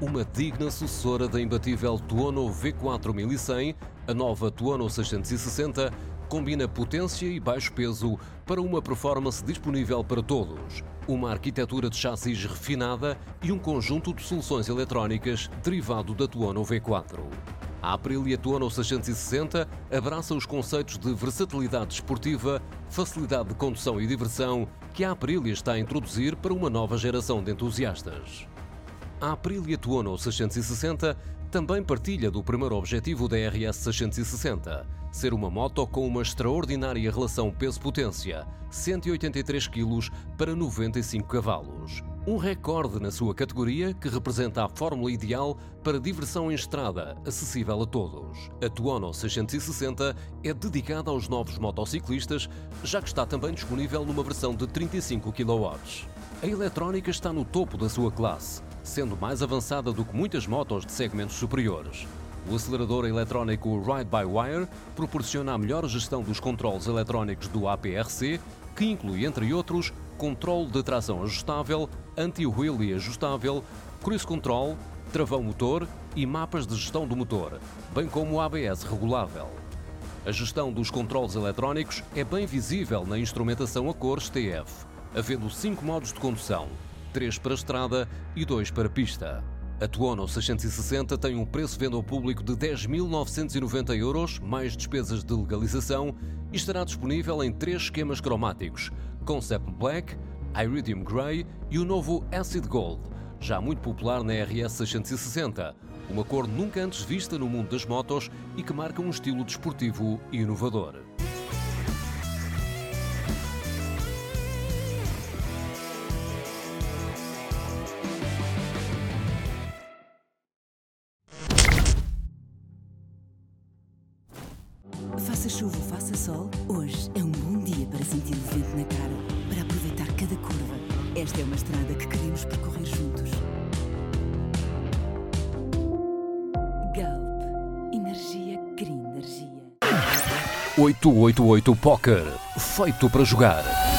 uma digna sucessora da imbatível Tuono V4 1100, a nova Tuono 660 combina potência e baixo peso para uma performance disponível para todos. Uma arquitetura de chassis refinada e um conjunto de soluções eletrónicas derivado da Tuono V4. A Aprilia Tuono 660 abraça os conceitos de versatilidade esportiva, facilidade de condução e diversão que a Aprilia está a introduzir para uma nova geração de entusiastas. A Aprilia Tuono 660 também partilha do primeiro objetivo da RS 660, ser uma moto com uma extraordinária relação peso-potência, 183 kg para 95 cavalos. Um recorde na sua categoria que representa a fórmula ideal para diversão em estrada, acessível a todos. A Tuono 660 é dedicada aos novos motociclistas, já que está também disponível numa versão de 35 kW. A eletrónica está no topo da sua classe, sendo mais avançada do que muitas motos de segmentos superiores. O acelerador eletrónico Ride-by-Wire proporciona a melhor gestão dos controles eletrónicos do APRC, que inclui, entre outros, controle de tração ajustável, anti-wheelie ajustável, cruise control, travão motor e mapas de gestão do motor, bem como o ABS regulável. A gestão dos controles eletrónicos é bem visível na instrumentação a cores TF, havendo cinco modos de condução, três para estrada e dois para pista. A Tuono 660 tem um preço venda ao público de 10.990 euros, mais despesas de legalização, e estará disponível em três esquemas cromáticos: Concept Black, Iridium Grey e o novo Acid Gold, já muito popular na RS 660, uma cor nunca antes vista no mundo das motos e que marca um estilo desportivo e inovador. Faça chuva ou faça sol, hoje é um bom dia para sentir o vento na cara, para aproveitar cada curva. Esta é uma estrada que queremos percorrer juntos. Galp. Energia cria energia. 888 Poker. Feito para jogar.